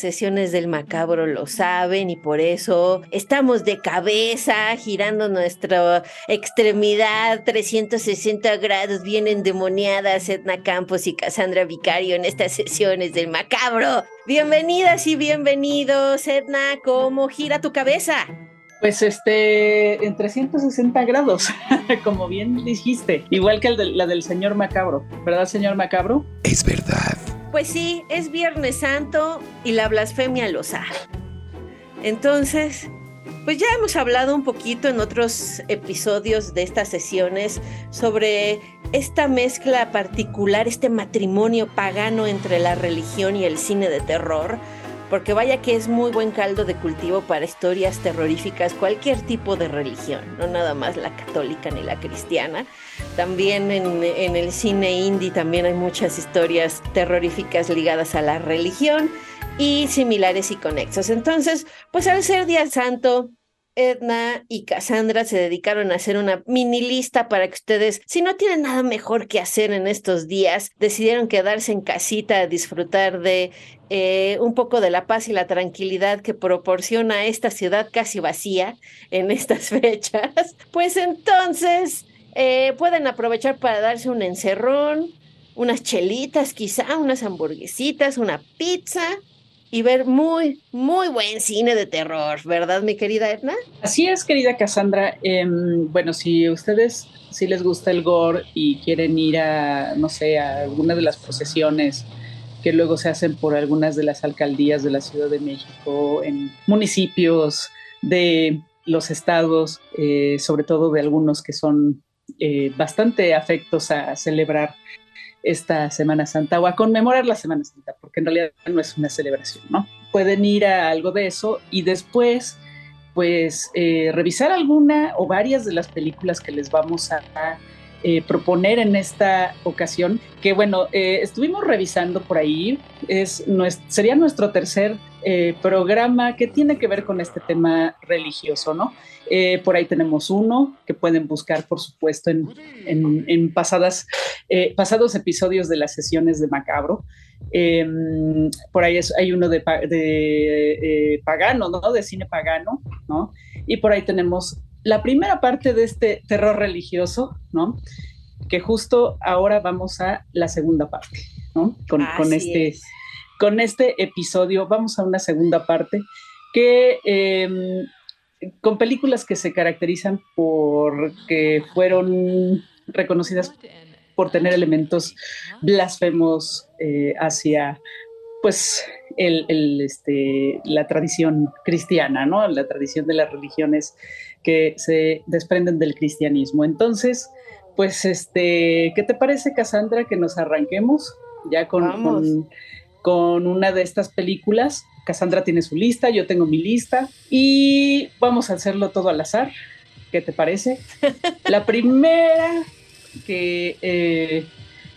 Sesiones del macabro lo saben y por eso estamos de cabeza girando nuestra extremidad 360 grados bien endemoniadas Edna Campos y Cassandra Vicario en estas sesiones del macabro. Bienvenidas y bienvenidos Edna, ¿cómo gira tu cabeza? Pues este, en 360 grados, como bien dijiste, igual que la del señor Macabro, ¿verdad, señor Macabro? Es verdad. Pues sí, es Viernes Santo y la blasfemia lo sabe. Entonces, pues ya hemos hablado un poquito en otros episodios de estas sesiones sobre esta mezcla particular, este matrimonio pagano entre la religión y el cine de terror porque vaya que es muy buen caldo de cultivo para historias terroríficas, cualquier tipo de religión, no nada más la católica ni la cristiana. También en, el cine indie también hay muchas historias terroríficas ligadas a la religión y similares y conexos. Entonces, pues al ser Día Santo, Edna y Cassandra se dedicaron a hacer una mini lista para que ustedes, si no tienen nada mejor que hacer en estos días, decidieron quedarse en casita a disfrutar de eh, un poco de la paz y la tranquilidad que proporciona esta ciudad casi vacía en estas fechas, pues entonces eh, pueden aprovechar para darse un encerrón, unas chelitas quizá, unas hamburguesitas, una pizza y ver muy, muy buen cine de terror, ¿verdad, mi querida Edna? Así es, querida Cassandra. Em, bueno, si ustedes si les gusta el gore y quieren ir a, no sé, a alguna de las procesiones que luego se hacen por algunas de las alcaldías de la Ciudad de México, en municipios de los estados, eh, sobre todo de algunos que son eh, bastante afectos a celebrar esta Semana Santa o a conmemorar la Semana Santa, porque en realidad no es una celebración, ¿no? Pueden ir a algo de eso y después, pues, eh, revisar alguna o varias de las películas que les vamos a eh, proponer en esta ocasión, que bueno, eh, estuvimos revisando por ahí, es, sería nuestro tercer eh, programa que tiene que ver con este tema religioso, ¿no? por ahí tenemos uno que pueden buscar, por supuesto, en, en, pasadas, pasados episodios de las sesiones de Macabro. Em, por ahí hay uno de, de pagano, ¿no? De cine pagano, ¿no? Y por ahí tenemos la primera parte de este terror religioso, ¿no? Que justo ahora vamos a la segunda parte, ¿no? Con, este, con este episodio vamos a una segunda parte que em, con películas que se caracterizan por que fueron reconocidas por tener elementos blasfemos eh, hacia pues el, este, la tradición cristiana, ¿no? La tradición de las religiones que se desprenden del cristianismo. Entonces, pues, este, ¿qué te parece, Cassandra, que nos arranquemos ya con, una de estas películas? Cassandra tiene su lista, yo tengo mi lista y vamos a hacerlo todo al azar. ¿Qué te parece? La primera que eh,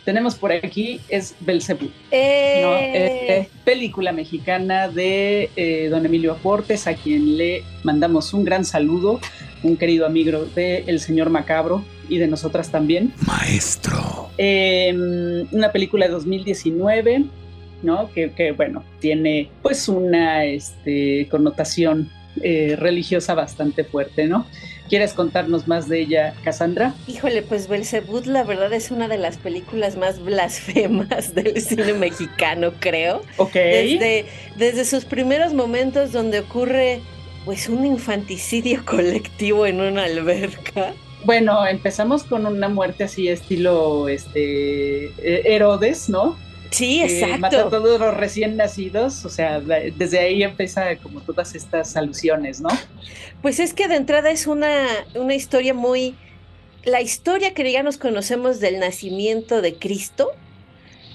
tenemos por aquí es Belcebú. Eh. película mexicana de eh, don Emilio Aportes, a quien le mandamos un gran saludo, un querido amigo de El Señor Macabro y de nosotras también. Maestro. Em, una película de 2019, ¿no? Que, bueno, tiene pues una este, connotación eh, religiosa bastante fuerte, ¿no? ¿Quieres contarnos más de ella, Cassandra? Híjole, pues Belzebud la verdad es una de las películas más blasfemas del cine mexicano, creo. Ok. Desde, desde sus primeros momentos donde ocurre pues un infanticidio colectivo en una alberca. Bueno, empezamos con una muerte así estilo este e-, Herodes, ¿no? Sí, exacto. mata a todos los recién nacidos, o sea, desde ahí empieza como todas estas alusiones, ¿no? Pues es que de entrada es una, una historia muy... La historia que ya nos conocemos del nacimiento de Cristo,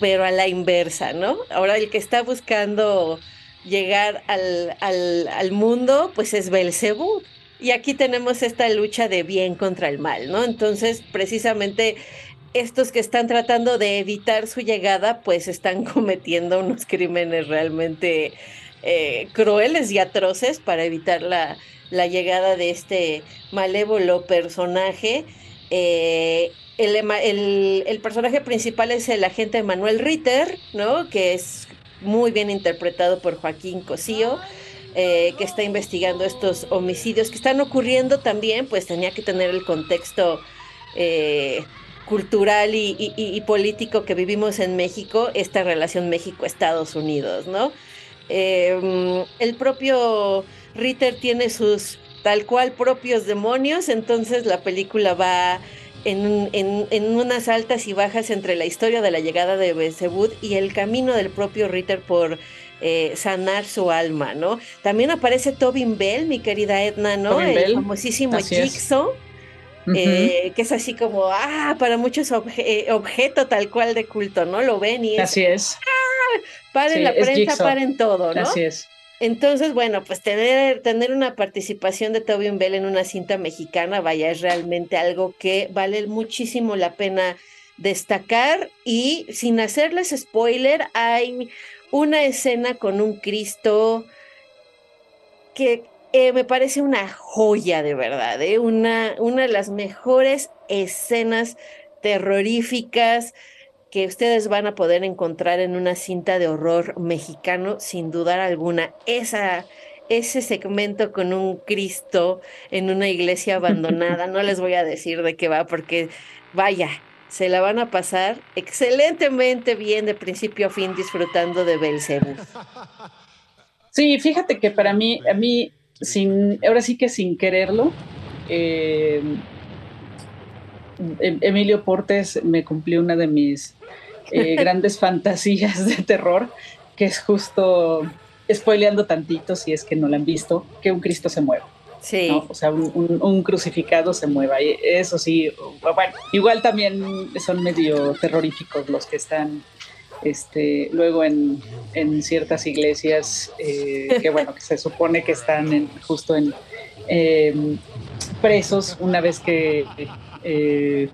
pero a la inversa, ¿no? Ahora el que está buscando llegar al, al, al mundo, pues es Belcebú. Y aquí tenemos esta lucha de bien contra el mal, ¿no? Entonces, precisamente estos que están tratando de evitar su llegada, pues están cometiendo unos crímenes realmente eh, crueles y atroces para evitar la, la, llegada de este malévolo personaje. Eh, el, el, personaje principal es el agente Manuel Ritter, ¿no? Que es muy bien interpretado por Joaquín Cosío. Eh, que está investigando estos homicidios que están ocurriendo también, pues tenía que tener el contexto cultural y, político que vivimos en México, esta relación México-Estados Unidos, ¿no? Em, el propio Ritter tiene sus tal cual propios demonios, entonces la película va en, en, unas altas y bajas entre la historia de la llegada de Beelzebub y el camino del propio Ritter por eh, sanar su alma, ¿no? También aparece Tobin Bell, mi querida Edna, ¿no? el famosísimo Jigsaw. Eh, que es así como, ah, para muchos eh, objeto tal cual de culto, ¿no? Lo ven y es. Así es. ¡Ah! Paren la prensa, paren todo, ¿no? Así es. Entonces, bueno, pues tener, tener una participación de Tobin Bell en una cinta mexicana, vaya, es realmente algo que vale muchísimo la pena destacar y sin hacerles spoiler, hay una escena con un Cristo que eh, me parece una joya de verdad, ¿eh? una, una de las mejores escenas terroríficas que ustedes van a poder encontrar en una cinta de horror mexicano, sin dudar alguna. Esa, ese segmento con un Cristo en una iglesia abandonada, no les voy a decir de qué va, porque vaya, se la van a pasar excelentemente bien de principio a fin disfrutando de Belcebú. Sí, fíjate que para mí, a mí, sin, ahora sí que sin quererlo, eh, em, Emilio Portes me cumplió una de mis eh, grandes fantasías de terror, que es justo spoileando tantito, si es que no la han visto, que un Cristo se mueva. Sí. O sea, un, crucificado se mueva. Y eso sí, bueno, igual también son medio terroríficos los que están este, luego en, ciertas iglesias eh, que, bueno, que se supone que están justo en em, presos una vez que eh,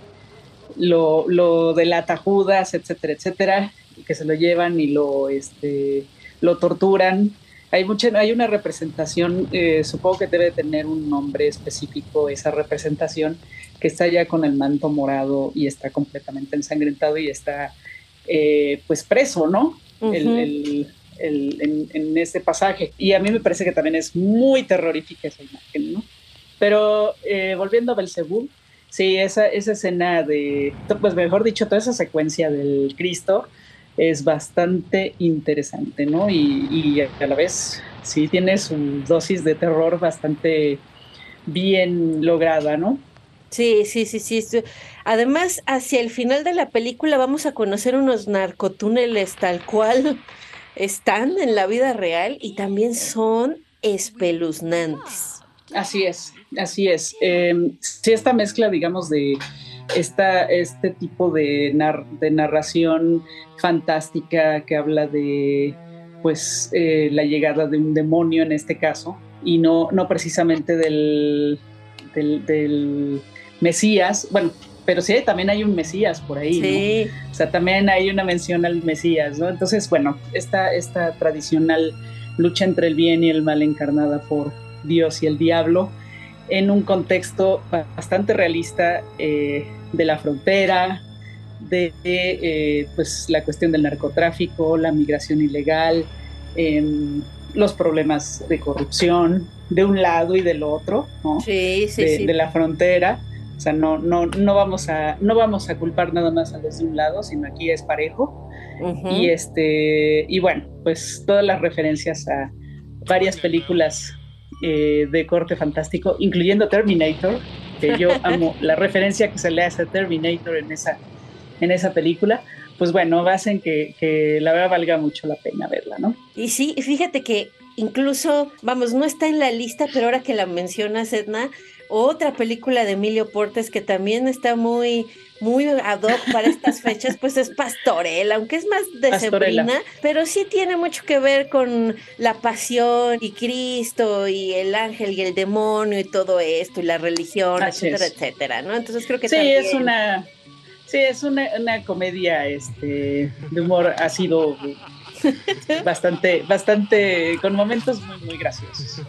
lo, lo delata Judas, etcétera, etcétera, y que se lo llevan y lo, este, lo torturan. Hay, mucha, hay una representación, eh, supongo que debe tener un nombre específico esa representación, que está ya con el manto morado y está completamente ensangrentado y está eh, pues preso, ¿no? en, este pasaje. Y a mí me parece que también es muy terrorífica esa imagen, ¿no? Pero eh, volviendo a Belcebú, sí, esa, esa escena de, pues mejor dicho, toda esa secuencia del Cristo, es bastante interesante, ¿no? Y, a la vez sí tiene su dosis de terror bastante bien lograda, ¿no? Sí, sí, sí, sí. Además, hacia el final de la película vamos a conocer unos narcotúneles tal cual están en la vida real y también son espeluznantes. Así es, así es. Eh, esta mezcla, digamos, de esta, este tipo de, de narración fantástica que habla de pues eh, la llegada de un demonio en este caso y no, no precisamente del, del, Mesías, bueno, pero sí, también hay un Mesías por ahí, O sea, también hay una mención al Mesías, ¿no? Entonces, bueno, esta, esta tradicional lucha entre el bien y el mal encarnada por Dios y el diablo, en un contexto bastante realista eh, de la frontera, de eh, pues, la cuestión del narcotráfico, la migración ilegal, em, los problemas de corrupción de un lado y del otro, ¿no? Sí, sí, de, sí. de la frontera. O sea, no, no, no, vamos a, no vamos a culpar nada más a los de un lado, sino aquí es parejo. Y este, y bueno, pues todas las referencias a varias películas eh, de corte fantástico, incluyendo Terminator, que yo amo la referencia que se le hace a Terminator en esa, en esa película, pues bueno, hacen que, que la verdad valga mucho la pena verla, ¿no? Y sí, fíjate que incluso, vamos, no está en la lista, pero ahora que la mencionas, Edna, otra película de Emilio Portes que también está muy, muy ad hoc para estas fechas, pues es Pastorela, aunque es más de. Sabrina, pero sí tiene mucho que ver con la pasión y Cristo y el ángel y el demonio y todo esto, y la religión, Así etcétera, es. etcétera, ¿no? Entonces creo que Sí, también... es una, sí, es una, una comedia este, de humor ácido bastante, bastante, con momentos muy, muy graciosos.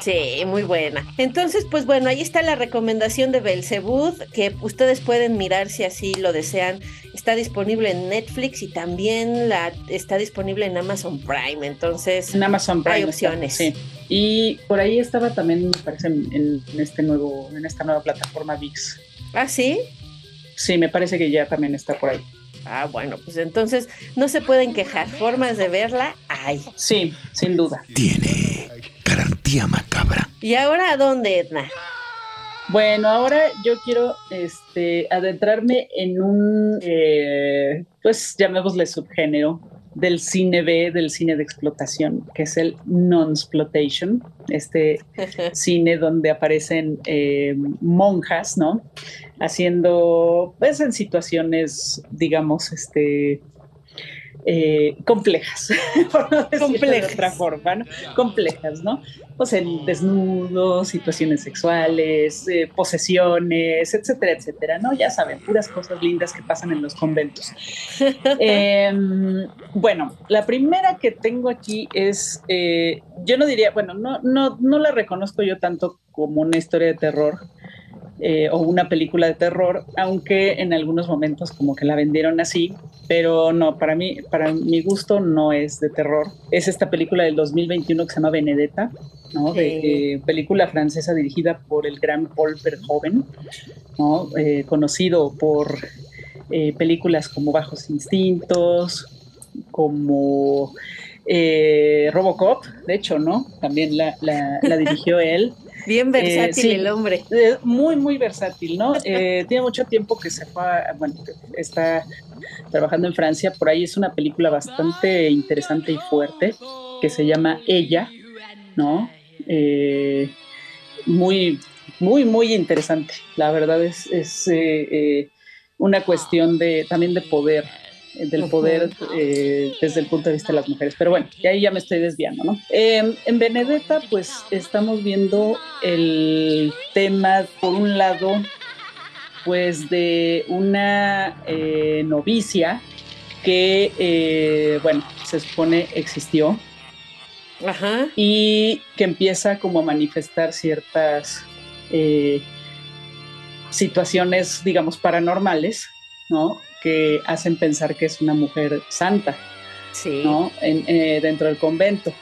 Sí, muy buena. Entonces, pues bueno, ahí está la recomendación de Belzebud, que ustedes pueden mirar si así lo desean. Está disponible en Netflix y también la está disponible en Amazon Prime. Entonces, En Amazon Prime. Hay está, opciones. sí. Y por ahí estaba también, me parece, en, en este nuevo, en esta nueva plataforma VIX. ¿ah, sí? Sí, me parece que ya también está por ahí. Ah, bueno, pues entonces no se pueden quejar. Formas de verla hay. Sí, sin duda. Tiene garantía macabra. ¿Y ahora a dónde, Edna? Bueno, ahora yo quiero este, adentrarme en un, eh, pues llamémosle subgénero del cine B, del cine de explotación, que es el non-exploitation, este cine donde aparecen eh, monjas, ¿no? Haciendo, pues en situaciones, digamos, este, eh, complejas, por no decirlo Complejas. de otra forma, ¿no? Complejas, ¿no? Pues en desnudos, situaciones sexuales, eh, posesiones, etcétera, etcétera, ¿no? Ya saben, puras cosas lindas que pasan en los conventos. Eh, bueno, la primera que tengo aquí es, eh, yo no diría, bueno, no, no, no la reconozco yo tanto como una historia de terror eh, o una película de terror, aunque en algunos momentos como que la vendieron así, pero no, para mí, para mi gusto no es de terror. Es esta película del 2021 que se llama Benedetta, ¿no? De, eh, película francesa dirigida por el gran Paul Verhoeven, ¿no? Eh, conocido por eh, películas como Bajos Instintos, como eh, Robocop, de hecho, ¿no? También la, la- la dirigió él. Bien versátil sí. el hombre. Eh, muy, muy versátil, ¿no? Eh, tiene mucho tiempo que se fue, a- bueno, está trabajando en Francia, por ahí es una película bastante interesante y fuerte que se llama Ella, ¿no? Eh, muy, muy, muy interesante. La verdad es, es eh, eh, una cuestión de también de poder, eh, del poder eh, desde el punto de vista de las mujeres. Pero bueno, y ahí ya me estoy desviando, ¿no? Eh, en Benedetta, pues estamos viendo el tema, por un lado, pues de una eh, novicia que, eh, bueno, se supone existió Ajá. y que empieza como a manifestar ciertas situaciones, digamos, paranormales, ¿no? Que hacen pensar que es una mujer santa, Sí. ¿no? En- eh, dentro del convento.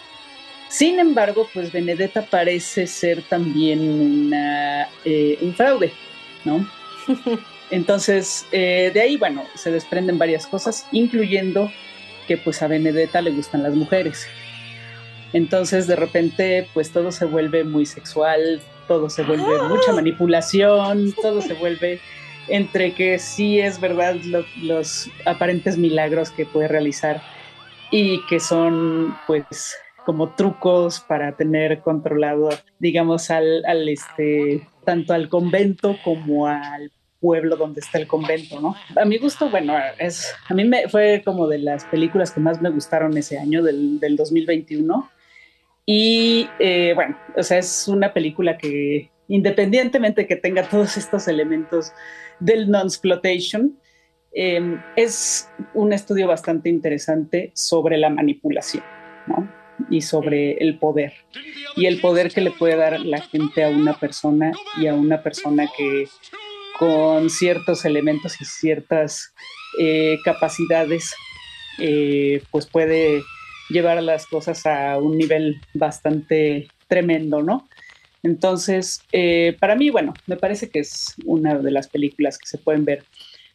Sin embargo, pues Benedetta parece ser también una, eh, un fraude, ¿no? Entonces, eh, de ahí, bueno, se desprenden varias cosas, incluyendo que pues a Benedetta le gustan las mujeres. Entonces, de repente, pues todo se vuelve muy sexual, todo se vuelve ¡Ah! mucha manipulación, todo se vuelve entre que sí es verdad lo- los aparentes milagros que puede realizar y que son pues como trucos para tener controlado, digamos, al, al este, tanto al convento como al pueblo donde está el convento, ¿no? A mi gusto, bueno, es, a mí me fue como de las películas que más me gustaron ese año, del, del 2021. Y eh, bueno, o sea, es una película que independientemente que tenga todos estos elementos del non-exploitation, eh, es un estudio bastante interesante sobre la manipulación, ¿no? Y sobre el poder. Y el poder que le puede dar la gente a una persona y a una persona que con ciertos elementos y ciertas eh, capacidades, eh, pues puede llevar las cosas a un nivel bastante tremendo, ¿no? Entonces, eh, para mí, bueno, me parece que es una de las películas que se pueden ver.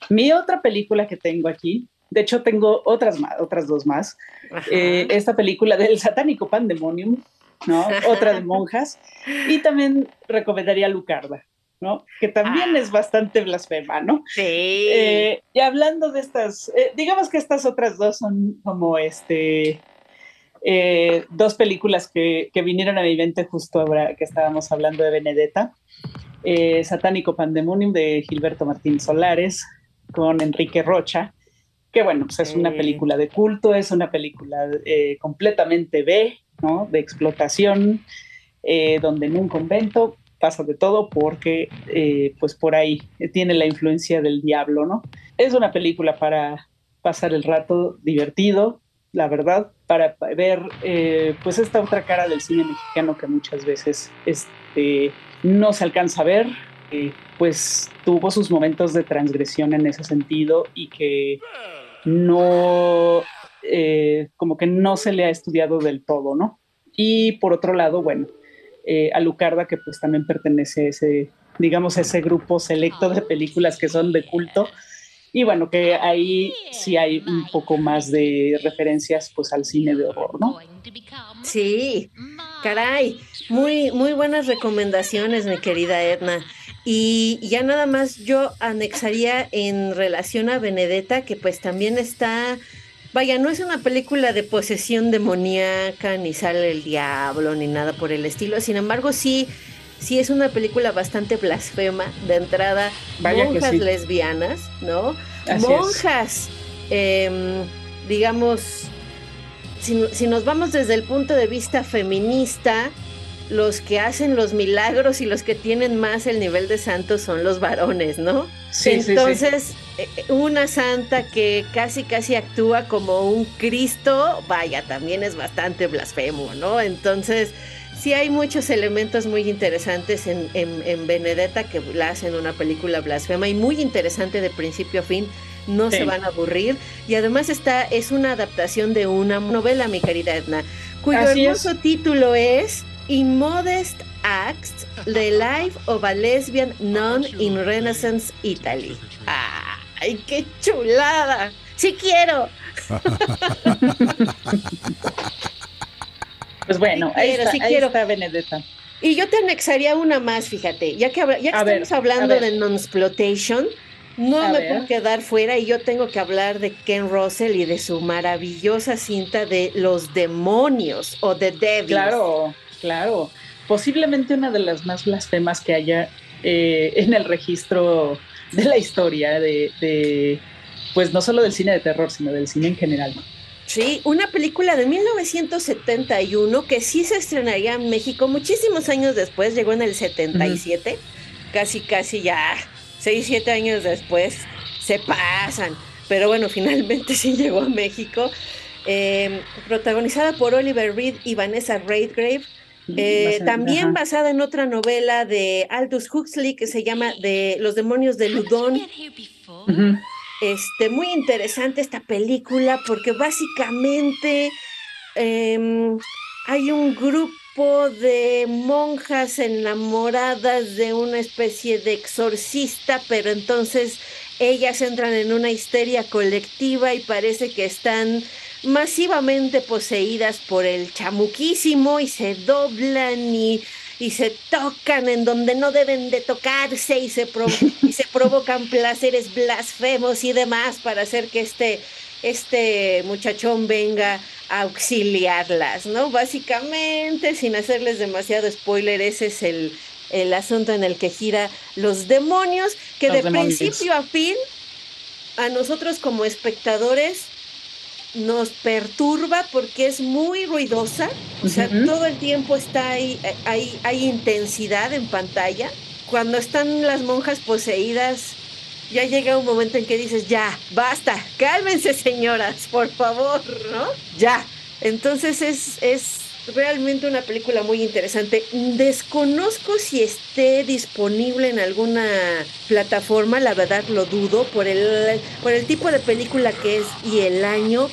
Mi otra película que tengo aquí, de hecho tengo otras más, otras dos más, eh, esta película del satánico Pandemonium, ¿no? Otra de monjas, y también recomendaría Lucarda, ¿no? Que también es ah. bastante blasfema, ¿no? Sí. Eh, y hablando de estas, digamos que estas otras dos son como este eh, dos películas que, vinieron a mi mente justo ahora que estábamos hablando de Benedetta. Eh, Satánico Pandemonium de Gilberto Martín Solares con Enrique Rocha, que bueno, pues es una película de culto, es una película eh, completamente B, ¿no? De explotación, donde en un convento pasa de todo porque pues por ahí tiene la influencia del diablo, ¿no? Es una película para pasar el rato divertido, la verdad, para ver eh, pues esta otra cara del cine mexicano que muchas veces este, no se alcanza a ver, eh, pues tuvo sus momentos de transgresión en ese sentido y que no, eh, como que no se le ha estudiado del todo, ¿no? Y por otro lado, bueno, a Lucarda, que pues también pertenece a ese, digamos, a ese grupo selecto de películas que son de culto, y bueno, que ahí sí hay un poco más de referencias pues al cine de horror, ¿no? Sí, caray, muy, muy buenas recomendaciones, mi querida Edna. Y ya nada más yo anexaría en relación a Benedetta, que pues también está, vaya, no es una película de posesión demoníaca, ni sale el diablo, ni nada por el estilo, sin embargo sí sí es una película bastante blasfema de entrada. monjas lesbianas, ¿no? monjas, em, digamos, si, si, nos vamos desde el punto de vista feminista, los que hacen los milagros y los que tienen más el nivel de santos son los varones, ¿no? Sí, Entonces, eh, una santa que casi casi actúa como un Cristo, vaya, también es bastante blasfemo, ¿no? Entonces, sí hay muchos elementos muy interesantes en, en, Benedetta que la hacen una película blasfema y muy interesante de principio a fin. No se van a aburrir. Y además está, es una adaptación de una novela, mi querida Edna, cuyo hermoso título es Immodest Acts, The Life of a Lesbian Nun in Renaissance Italy. ¡Ay, qué chulada! ¡Sí quiero! Pues bueno, ahí, está, quiero. Benedetta. Y yo te anexaría una más, fíjate, ya que, ya estamos hablando de non-exploitation, no me puedo quedar fuera y yo tengo que hablar de Ken Russell y de su maravillosa cinta de Los Demonios o The Devils. Claro, claro. Posiblemente una de las más blasfemas que haya eh, en el registro de la historia de, de, pues no solo del cine de terror, sino del cine en general. Sí, una película de 1971 que sí se estrenaría en México muchísimos años después, llegó en el 77, casi, casi ya, 6, 7 años después, se pasan, pero bueno, finalmente sí llegó a México, em, protagonizada por Oliver Reed y Vanessa Redgrave. Eh, también basada en otra novela de Aldous Huxley que se llama de Los demonios de Ludón. Este, muy interesante esta película porque básicamente em, hay un grupo de monjas enamoradas de una especie de exorcista, pero entonces ellas entran en una histeria colectiva y parece que están masivamente poseídas por el chamuquísimo y se doblan y y se tocan en donde no deben de tocarse y se, y se provocan placeres blasfemos y demás para hacer que este, este muchachón venga a auxiliarlas, ¿no? Básicamente, sin hacerles demasiado spoiler, ese es el, el asunto en el que gira los demonios, que de principio a fin, a nosotros como espectadores, nos perturba porque es muy ruidosa, o sea, todo el tiempo está ahí, hay, hay intensidad en pantalla. Cuando están las monjas poseídas, ya llega un momento en que dices, ya, basta, cálmense señoras, por favor, ¿no? Ya. Entonces es, es realmente una película muy interesante. Desconozco si esté disponible en alguna plataforma, la verdad lo dudo, por el, por el tipo de película que es y el año,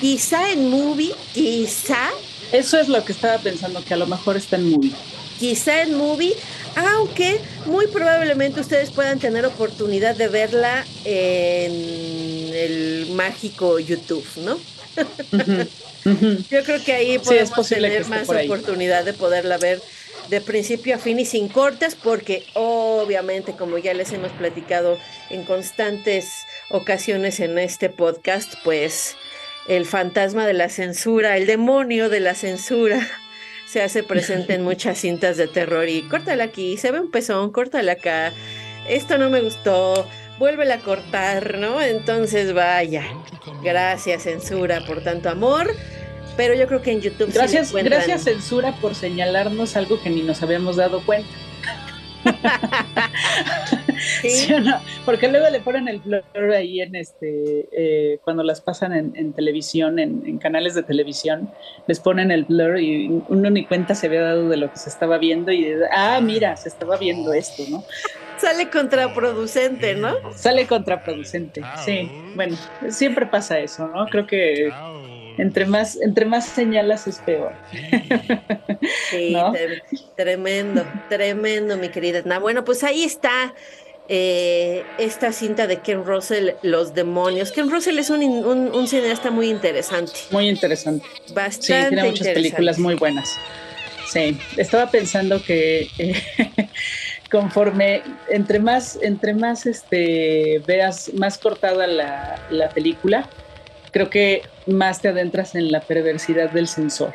quizá en movie, quizá. Eso es lo que estaba pensando, que a lo mejor está en movie. Quizá en movie, aunque muy probablemente ustedes puedan tener oportunidad de verla en el mágico YouTube, ¿no? Yo creo que ahí podemos tener más oportunidad de poderla ver de principio a fin y sin cortes, porque obviamente, como ya les hemos platicado en constantes ocasiones en este podcast, pues el fantasma de la censura, el demonio de la censura, se hace presente en muchas cintas de terror y córtala aquí, se ve un pezón, córtala acá, esto no me gustó, vuélvela a cortar, ¿no? Entonces vaya, gracias censura por tanto amor. Pero yo creo que en YouTube gracias, gracias censura por señalarnos algo que ni nos habíamos dado cuenta. ¿Sí? o no? Porque luego le ponen el blur ahí en este, eh, cuando las pasan en, televisión, en, canales de televisión, les ponen el blur y uno ni cuenta se había dado de lo que se estaba viendo y de, ah, mira, se estaba viendo esto, ¿no? Sale contraproducente, ¿no? Sale contraproducente, sí. Bueno, siempre pasa eso, ¿no? Creo que entre más, entre más señalas es peor. Sí, tremendo, tremendo, mi querida Bueno, pues ahí está eh, esta cinta de Ken Russell, Los Demonios. Ken Russell es un, cineasta muy interesante. Muy interesante. Bastante. Sí, tiene muchas películas muy buenas. Sí, estaba pensando que eh, conforme entre más, entre más este, veas más cortada la, la película, creo que más te adentras en la perversidad del sensor.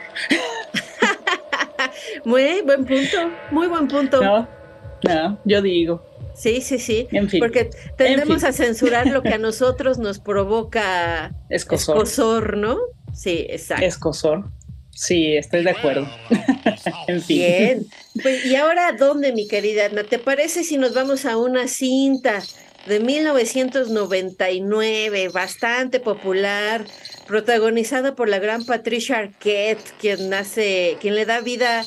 muy buen punto, muy buen punto. No, no, yo digo. Sí, sí, sí. En fin. Porque tendemos a censurar lo que a nosotros nos provoca escosor, escosor ¿no? Sí, exacto. Escosor. Sí, estoy de acuerdo. en fin. Bien. Pues, ¿y ahora dónde, mi querida Ana? ¿Te parece si nos vamos a una cinta de 1999, bastante popular, protagonizada por la gran Patricia Arquette, quien nace, quien le da vida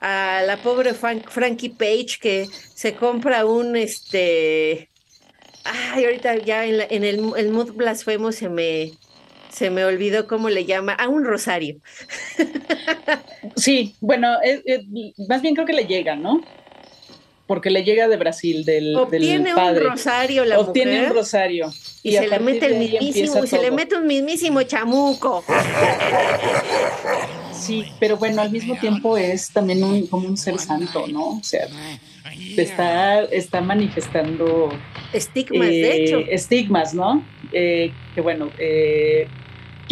a la pobre Frankie Page que se compra un este ay ahorita ya en, en el, el mood blasfemo se me se me olvidó cómo le llama, a un rosario. Sí, bueno, más bien creo que le llega, ¿no? Porque le llega de Brasil, del, Obtiene padre. un rosario la Obtiene un rosario. Y, se le mete el mismísimo, se le mete un mismísimo chamuco. Sí, pero bueno, al mismo tiempo es también un, como un ser santo, ¿no? O sea, está, está manifestando... Estigmas, de hecho. Eh, estigmas, ¿no? Eh, que bueno, eh,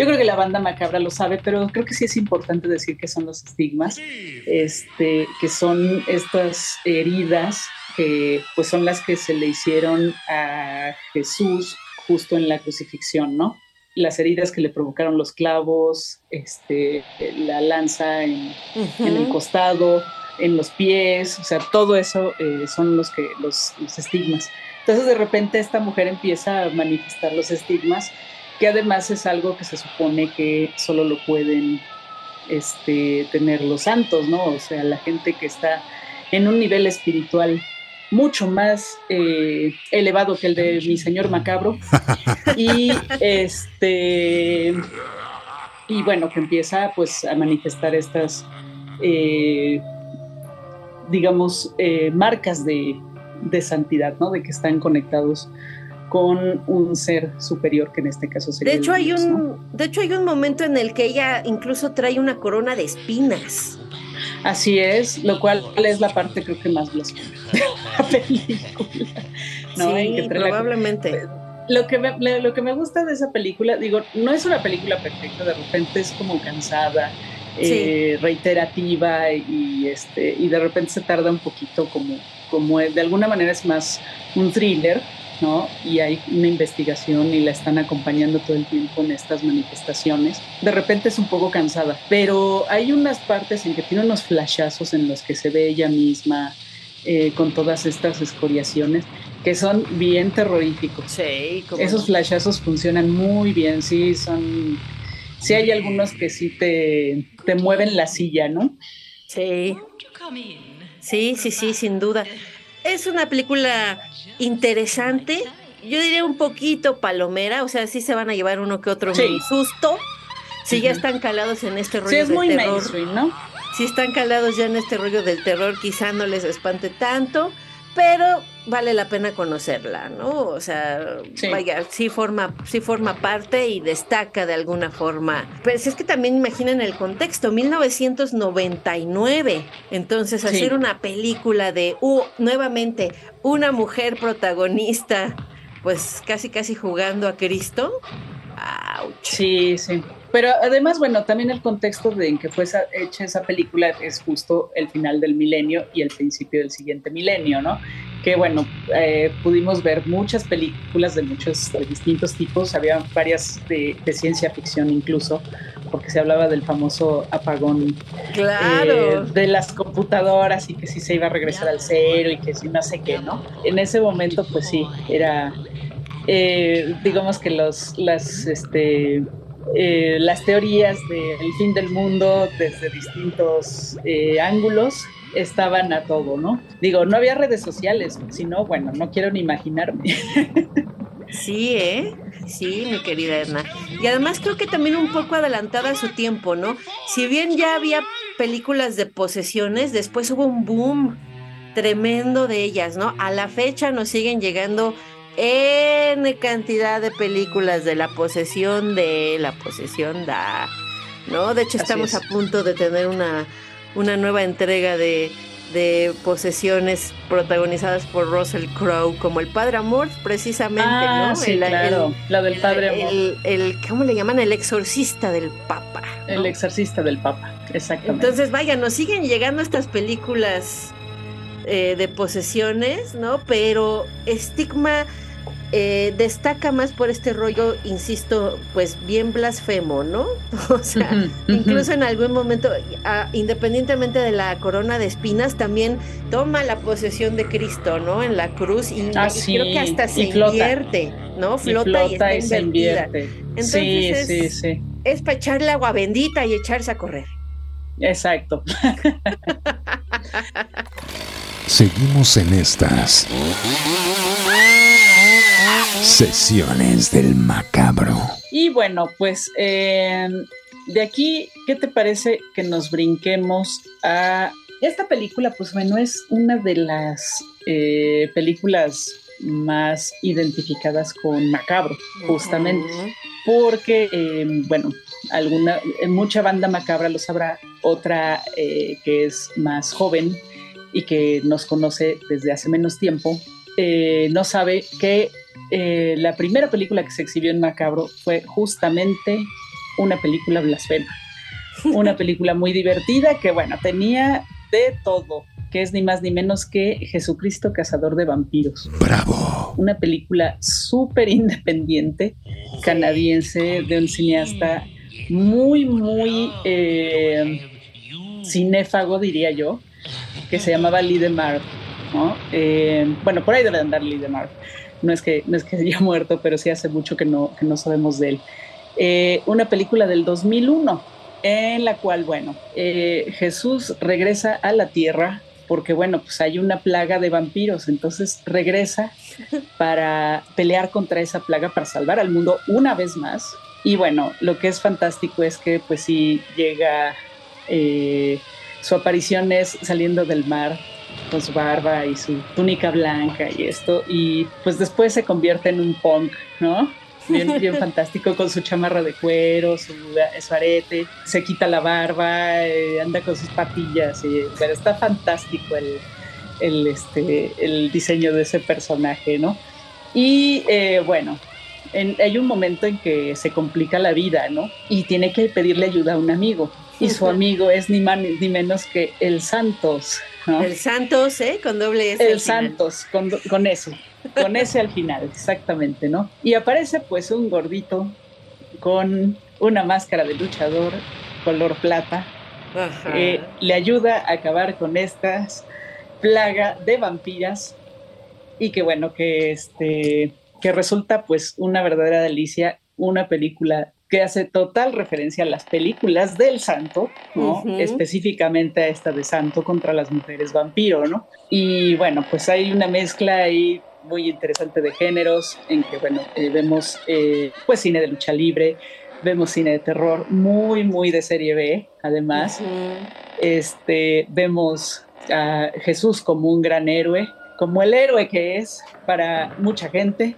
yo creo que la banda macabra lo sabe, pero creo que sí es importante decir que son los estigmas, este, que son estas heridas que pues son las que se le hicieron a Jesús justo en la crucifixión, ¿no? Las heridas que le provocaron los clavos, este, la lanza en, el costado, en los pies, o sea, todo eso eh, son los que los, los estigmas. Entonces de repente esta mujer empieza a manifestar los estigmas que además es algo que se supone que solo lo pueden este, tener los santos, ¿no? O sea, la gente que está en un nivel espiritual mucho más eh, elevado que el de mi señor macabro y este bueno que empieza pues a manifestar estas eh, digamos eh, marcas de, de, santidad no de que están conectados con un ser superior que en este caso sería de hecho hay un de hecho hay un momento en el que ella incluso trae una corona de espinas. Así es lo cual es la parte creo que más blasfema de la película sí, probablemente. Lo que, me, lo que me gusta de esa película digo no es una película perfecta de repente es como cansada eh, reiterativa y este y de repente se tarda un poquito como como de alguna manera es más un thriller ¿no? Y hay una investigación y la están acompañando todo el tiempo en estas manifestaciones. De repente es un poco cansada, pero hay unas partes en que tiene unos flashazos en los que se ve ella misma eh, con todas estas escoriaciones que son bien terroríficos. Sí, Esos flashazos funcionan muy bien, sí, son... Sí hay algunos que sí te, te mueven la silla, ¿no? Sí. Sí, sí, sí, sin duda. Es una película interesante, yo diría un poquito palomera, o sea, sí se van a llevar uno que otro susto, si ya están calados en este rollo sí, es del muy terror, mainstream, ¿no? si están calados ya en este rollo del terror, quizá no les espante tanto, pero vale la pena conocerla, ¿no? O sea, Sí. vaya, sí forma, sí forma parte y destaca de alguna forma. Pero si es que también imaginen el contexto, 1999. Entonces, Sí. hacer una película de, uh, nuevamente, una mujer protagonista, pues casi casi jugando a Cristo. ¡Auch! Sí, sí. Pero además, bueno, también el contexto de en que fue esa- hecha esa película es justo el final del milenio y el principio del siguiente milenio, ¿no? Que bueno, eh, pudimos ver muchas películas de muchos de distintos tipos, había varias de, de ciencia ficción incluso, porque se hablaba del famoso apagón Claro. eh, de las computadoras y que si se iba a regresar al cero y que si no sé qué, ¿no? En ese momento, pues sí, era, eh, digamos que los, las, este, eh, las teorías del fin del mundo desde distintos eh, ángulos estaban a todo, ¿no? Digo, no había redes sociales, sino, bueno, no quiero ni imaginarme. Sí, ¿eh? Sí, mi querida Edna. Y además creo que también un poco adelantada a su tiempo, ¿no? Si bien ya había películas de posesiones, después hubo un boom tremendo de ellas, ¿no? A la fecha nos siguen llegando N cantidad de películas de la posesión de la posesión da, ¿no? De hecho, Así estamos es. a punto de tener una, una nueva entrega de, de posesiones protagonizadas por Russell Crowe, como el Padre Amor, precisamente, ah, ¿no? sí, El- claro, el- la del el- padre amor, el, el- ¿cómo le llaman? El exorcista del Papa. ¿no? el exorcista del Papa, exactamente. Entonces, vaya, nos siguen llegando estas películas eh, de posesiones, ¿no? Pero Estigma eh, destaca más por este rollo, insisto, pues bien blasfemo, ¿no? O sea, incluso en algún momento, independientemente de la corona de espinas, también toma la posesión de Cristo, ¿no? En la cruz y, Ah, y sí, creo que hasta se flota. invierte, ¿no? Y Flota y, está y se invertida. invierte. Entonces sí, es- sí, sí. Es para echarle agua bendita y echarse a correr. Exacto. Seguimos en estas sesiones del macabro. Y bueno, pues eh, de aquí, ¿qué te parece que nos brinquemos a esta película? Pues bueno, es una de las eh, películas más identificadas con Macabro, justamente, porque, eh, bueno, alguna, mucha banda macabra lo sabrá, otra eh, que es más joven y que nos conoce desde hace menos tiempo, eh, no sabe que eh, la primera película que se exhibió en Macabro fue justamente una película blasfema. Una película muy divertida que, bueno, tenía de todo, que es ni más ni menos que Jesucristo Cazador de Vampiros. Bravo. Una película súper independiente, canadiense, de un cineasta muy, muy eh, cinéfago, diría yo, que se llamaba Lee DeMar. ¿no? Eh, bueno, por ahí debe de andar Lee DeMar. No es que, no es que haya muerto, pero sí hace mucho que no, que no sabemos de él. Eh, una película del 2001, en la cual, bueno, eh, Jesús regresa a la tierra porque, bueno, pues hay una plaga de vampiros, entonces regresa para pelear contra esa plaga, para salvar al mundo una vez más. Y bueno, lo que es fantástico es que, pues sí, llega, eh, su aparición es saliendo del mar con su barba y su túnica blanca y esto, y pues después se convierte en un punk, ¿no? Bien, bien fantástico con su chamarra de cuero, su, su arete, se quita la barba, eh, anda con sus patillas, y, pero está fantástico el, el, este, el diseño de ese personaje, ¿no? Y eh, bueno, en- hay un momento en que se complica la vida, ¿no? Y tiene que pedirle ayuda a un amigo. Y su amigo es ni más ni menos que el Santos, ¿no? El Santos, ¿eh? Con doble S. El al final. Santos, con, con ese, con ese al final, exactamente, ¿no? Y aparece pues un gordito con una máscara de luchador color plata, Ajá. eh, le ayuda a acabar con estas plaga de vampiras y que bueno, que este, que resulta pues una verdadera delicia, una película que hace total referencia a las películas del santo, ¿no? Específicamente a esta de santo contra las mujeres vampiro, ¿no? Y bueno, pues hay una mezcla ahí muy interesante de géneros, en que bueno, eh, vemos eh, pues cine de lucha libre, vemos cine de terror muy, muy de serie B, además. este, vemos a Jesús como un gran héroe, como el héroe que es para mucha gente.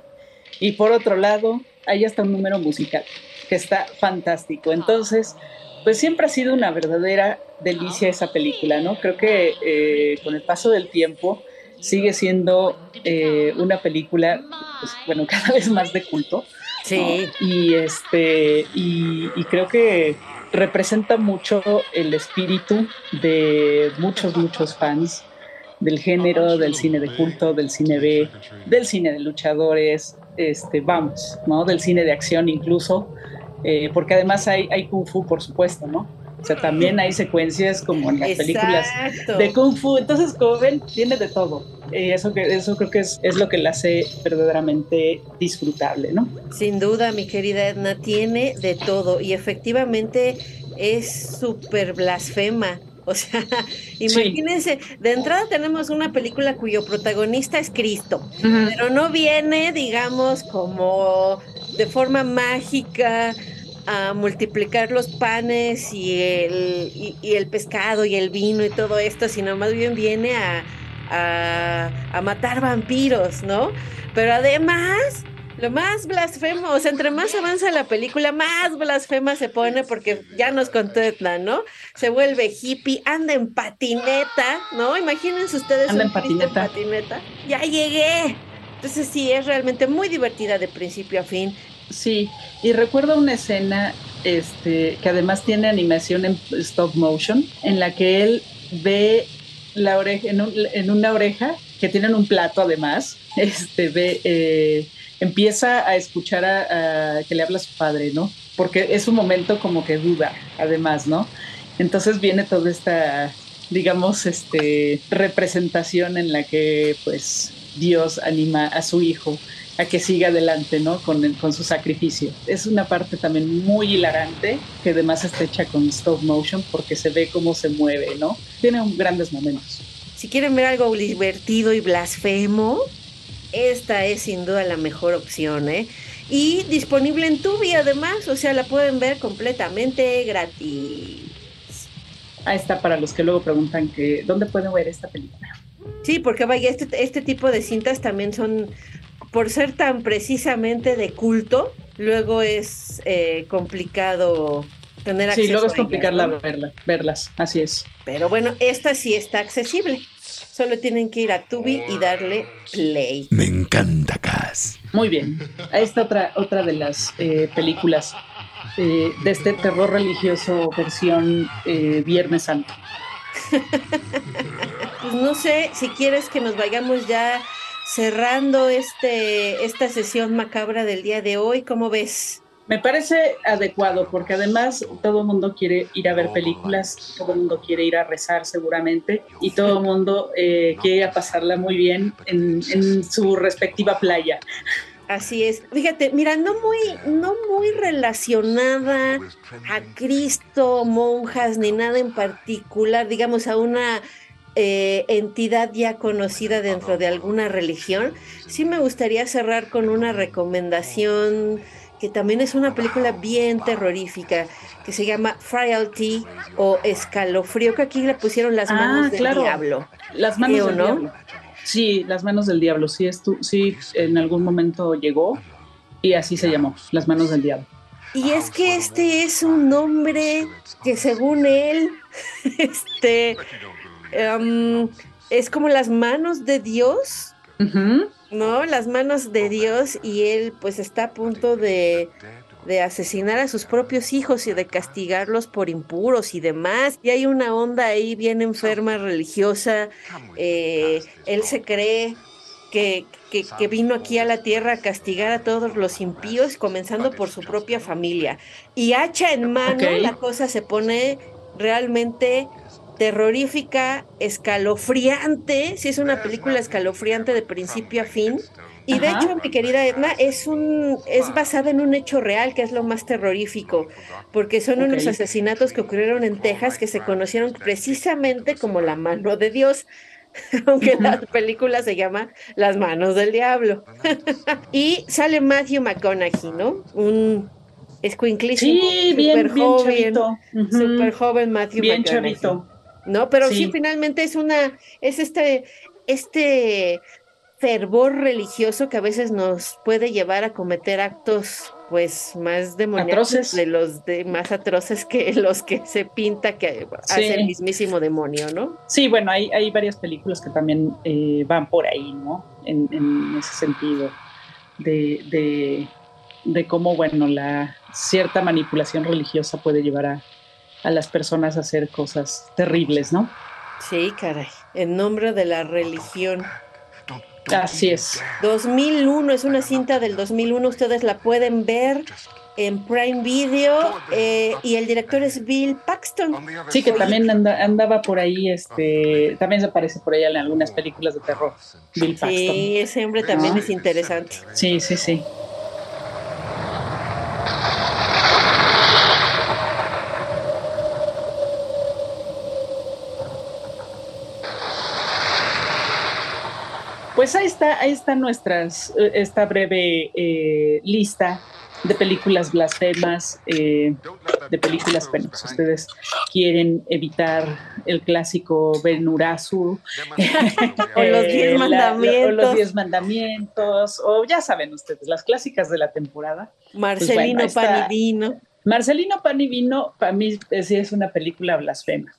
Y por otro lado, ahí está un número musical que está fantástico. Entonces, pues siempre ha sido una verdadera delicia esa película, ¿no? Creo que eh, con el paso del tiempo sigue siendo eh, una película, pues, bueno, cada vez más de culto. Sí. Y, este, y, creo que representa mucho el espíritu de muchos, muchos fans del género, del cine de culto, del cine B, del cine de luchadores, este, vamos, ¿no? Del cine de acción incluso, eh, porque además hay, hay kung fu, por supuesto, ¿no? O sea, también hay secuencias como en las películas de Kung Fu. Entonces, como ven, tiene de todo. Y eso, que, eso creo que es, es lo que la hace verdaderamente disfrutable, ¿no? Sin duda, mi querida Edna, tiene de todo. Y efectivamente es súper blasfema. O sea, imagínense, de entrada tenemos una película cuyo protagonista es Cristo, pero no viene, digamos, como de forma mágica a multiplicar los panes y el, y, el pescado y el vino y todo esto, sino más bien viene a, a, matar vampiros, ¿no? Pero además, lo más blasfemo, o sea, entre más avanza la película, más blasfema se pone porque ya nos contó ¿no? Se vuelve hippie, anda en patineta, ¿no? Imagínense ustedes anda en patineta. en patineta. Ya llegué. Entonces sí, es realmente muy divertida de principio a fin. Sí, y recuerdo una escena este, que además tiene animación en stop motion, en la que él ve la oreja, en, una oreja, que tienen un plato además, este, ve, eh, empieza a escuchar a, que le habla su padre, ¿no? Porque es un momento como que duda, además, ¿no? Entonces viene toda esta, digamos, este, representación en la que, pues, Dios anima a su hijo a que siga adelante, ¿no? Con, con su sacrificio. Es una parte también muy hilarante, que además está hecha con stop motion porque se ve cómo se mueve, ¿no? Tiene un, grandes momentos. Si quieren ver algo divertido y blasfemo, esta es sin duda la mejor opción, ¿eh? Y disponible en Tubi además, o sea, la pueden ver completamente gratis. Ahí está para los que luego preguntan que dónde pueden ver esta película. Sí, porque vaya, este, este tipo de cintas también son por ser tan precisamente de culto, luego es eh, complicado tener acceso. Sí, luego es complicado verlas, así es. Pero bueno, esta sí está accesible. Solo tienen que ir a Tubi y darle play. Me encanta Cas. Muy bien. Esta otra, otra de las eh, películas eh, de este terror religioso versión Viernes Santo. pues no sé si quieres que nos vayamos ya cerrando este, esta sesión macabra del día de hoy. ¿Cómo ves? Me parece adecuado porque además todo el mundo quiere ir a ver películas, todo el mundo quiere ir a rezar seguramente y todo el mundo eh, quiere ir a pasarla muy bien en, su respectiva playa. Así es. Fíjate, mira, no muy, no muy relacionada a Cristo, monjas, ni nada en particular, digamos, a una eh, entidad ya conocida dentro de alguna religión, sí me gustaría cerrar con una recomendación que también es una película bien terrorífica, que se llama Frailty o Escalofrío, que aquí le pusieron las ah, manos del diablo. Las manos del diablo. Sí, las manos del diablo, sí, es sí, en algún momento llegó y así se llamó, las manos del diablo. Y es que este es un nombre que según él, este, Em, es como las manos de Dios, ¿no? Las manos de Dios y él pues está a punto de, asesinar a sus propios hijos y de castigarlos por impuros y demás. Y hay una onda ahí bien enferma religiosa. Eh, él se cree que, que, vino aquí a la tierra a castigar a todos los impíos, comenzando por su propia familia. Y hacha en mano, la cosa se pone realmente terrorífica, escalofriante, si es una película escalofriante de principio a fin. Y de hecho, mi querida Edna, es un es basada en un hecho real, que es lo más terrorífico, porque son unos asesinatos que ocurrieron en Texas que se conocieron precisamente como la mano de Dios. Aunque la película se llama Las manos del diablo. y sale Matthew McConaughey, ¿no? Un escuinclísimo, sí, bien, súper bien joven. Ujú. súper joven Matthew Bien McConaughey. chavito. No, pero sí. Sí. finalmente es una, es este, este fervor religioso que a veces nos puede llevar a cometer actos pues más demoníacos Atroces. de los de más atroces que los que se pinta que hace el mismísimo demonio, ¿no? Sí, bueno, hay, hay varias películas que también eh, van por ahí, ¿no? En, en ese sentido, de, de, de cómo, bueno, la cierta manipulación religiosa puede llevar a, a las personas a hacer cosas terribles, ¿no? Sí, caray, en nombre de la religión. Así es. 2001 es una cinta del 2001, ustedes la pueden ver en Prime Video eh, y el director es Bill Paxton. Sí, que también anda- andaba por ahí, este, también se aparece por ahí en algunas películas de terror, Bill Paxton. Sí, ese hombre también es interesante. Sí, sí, sí. Pues ahí está, ahí está nuestras, eh, esta breve eh, lista de películas blasfemas, eh, de películas, si ustedes quieren evitar el clásico Ben Urazu, O los diez eh, la- mandamientos. o los diez mandamientos, o ya saben ustedes, las clásicas de la temporada. Marcelino Pues bueno, ahí Pan está. y Vino. Marcelino Pan y Vino, para mí eh, sí es una película blasfema.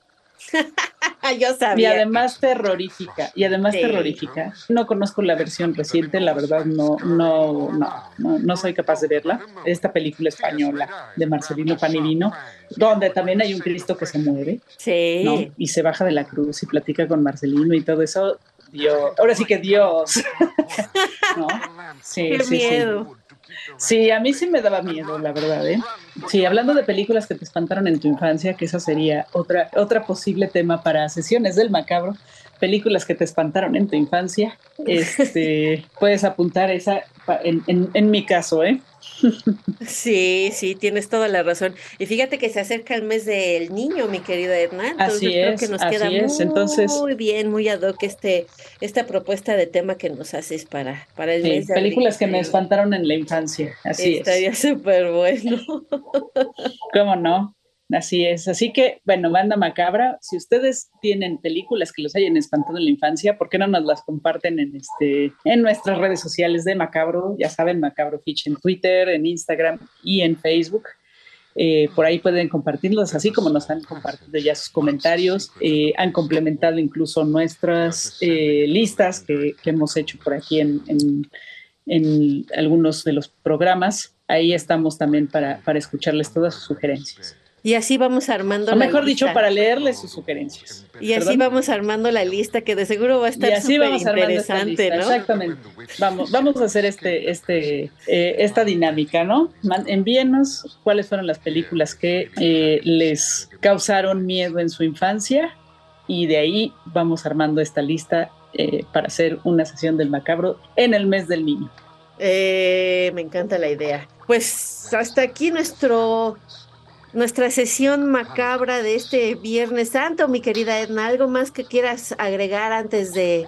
Ah, yo Y sabía. además terrorífica, y además Sí. terrorífica. No conozco la versión reciente, la verdad no, no, no, no, no soy capaz de verla. Esta película española de Marcelino Pan y Vino, donde también hay un Cristo que se mueve, Sí. ¿no? Y se baja de la cruz y platica con Marcelino y todo eso. Dios, ahora sí que Dios. ¿No? Sí, Qué sí, sí. miedo. Sí, a mí sí me daba miedo, la verdad, ¿eh? Sí, hablando de películas que te espantaron en tu infancia, que esa sería otra, otra posible tema para sesiones del macabro, películas que te espantaron en tu infancia, este, puedes apuntar esa pa- en, en- en mi caso, ¿eh? Sí, sí, tienes toda la razón. Y fíjate que se acerca el mes del niño, mi querida Edna. Entonces Así creo es, que nos así queda es. muy Entonces- bien, muy ad hoc este, esta propuesta de tema que nos haces para, para el Sí, mes de películas que me espantaron en la infancia, así es. Estaría súper bueno. ¿Cómo no? Así es. Así que, bueno, banda macabra, si ustedes tienen películas que los hayan espantado en la infancia, ¿por qué no nos las comparten en este, en nuestras redes sociales de Macabro? Ya saben, Macabro Fitch en Twitter, en Instagram y en Facebook. Eh, por ahí pueden compartirlos, así como nos han compartido ya sus comentarios, eh, han complementado incluso nuestras eh, listas que, hemos hecho por aquí en, en- en algunos de los programas. Ahí estamos también para, para escucharles todas sus sugerencias. Y así vamos armando O la mejor dicho, para leerles sus sugerencias. Y así ¿Perdón? vamos armando la lista que de seguro va a estar súper interesante, ¿no? Exactamente. Vamos, vamos a hacer este, este, eh, esta dinámica, ¿no? Envíenos cuáles fueron las películas que eh, les causaron miedo en su infancia y de ahí vamos armando esta lista eh, para hacer una sesión del macabro en el mes del niño. Eh, me encanta la idea. Pues hasta aquí nuestro nuestra sesión macabra de este Viernes Santo, mi querida Edna. ¿Algo más que quieras agregar antes de,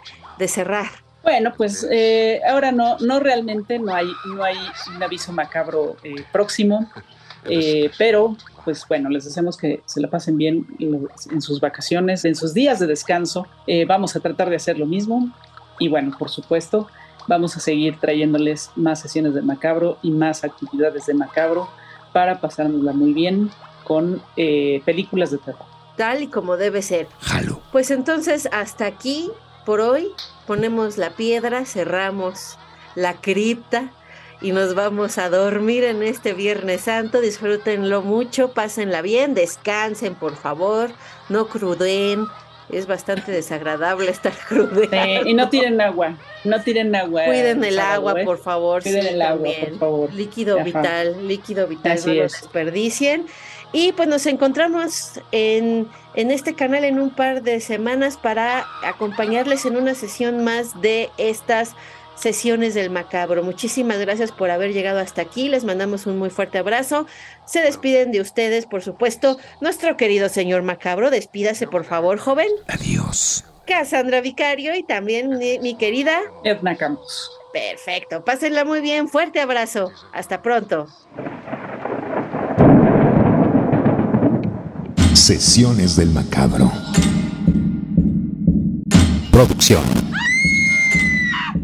cerrar? Bueno, pues eh, ahora no, no realmente no hay, no hay un aviso macabro eh, próximo, eh, pero pues bueno, les deseamos que se la pasen bien en en sus vacaciones, en sus días de descanso. Eh, vamos a tratar de hacer lo mismo y bueno, por supuesto, vamos a seguir trayéndoles más sesiones de macabro y más actividades de macabro para pasárnosla muy bien con eh, películas de terror. Tal y como debe ser. Jalo. Pues entonces, hasta aquí por hoy. Ponemos la piedra, cerramos la cripta y nos vamos a dormir en este Viernes Santo. Disfrútenlo mucho, pásenla bien, descansen, por favor, no cruden. Es bastante desagradable estar crudeando. Eh, y no tiren agua, no tiren agua. Cuiden el agua, ¿eh? por favor. Cuiden sí, el agua, por favor. Líquido Ajá. vital, líquido vital, Así no lo es. desperdicien. Y pues nos encontramos en, en este canal en un par de semanas para acompañarles en una sesión más de estas Sesiones del Macabro. Muchísimas gracias por haber llegado hasta aquí. Les mandamos un muy fuerte abrazo. Se despiden de ustedes, por supuesto. Nuestro querido señor Macabro, despídase, por favor, joven. Adiós. Cassandra Vicario y también mi, mi querida Edna Campos. Perfecto. Pásenla muy bien. Fuerte abrazo. Hasta pronto. Sesiones del Macabro. Producción.